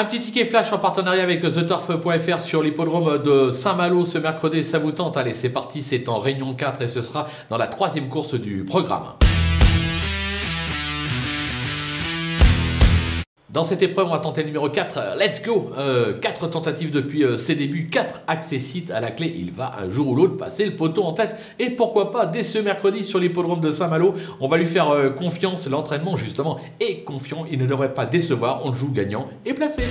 Un petit ticket flash en partenariat avec TheTurf.fr sur l'hippodrome de Saint-Malo ce mercredi, ça vous tente? Allez, c'est parti, c'est en réunion 4 et ce sera dans la troisième course du programme. Dans cette épreuve, on va tenter le numéro 4. Let's go 4 euh, tentatives depuis euh, ses débuts, 4 accessites à la clé. Il va un jour ou l'autre passer le poteau en tête. Et pourquoi pas, dès ce mercredi sur l'hippodrome de Saint-Malo, on va lui faire euh, confiance. L'entraînement, justement, est confiant. Il ne devrait pas décevoir. On joue gagnant et placé.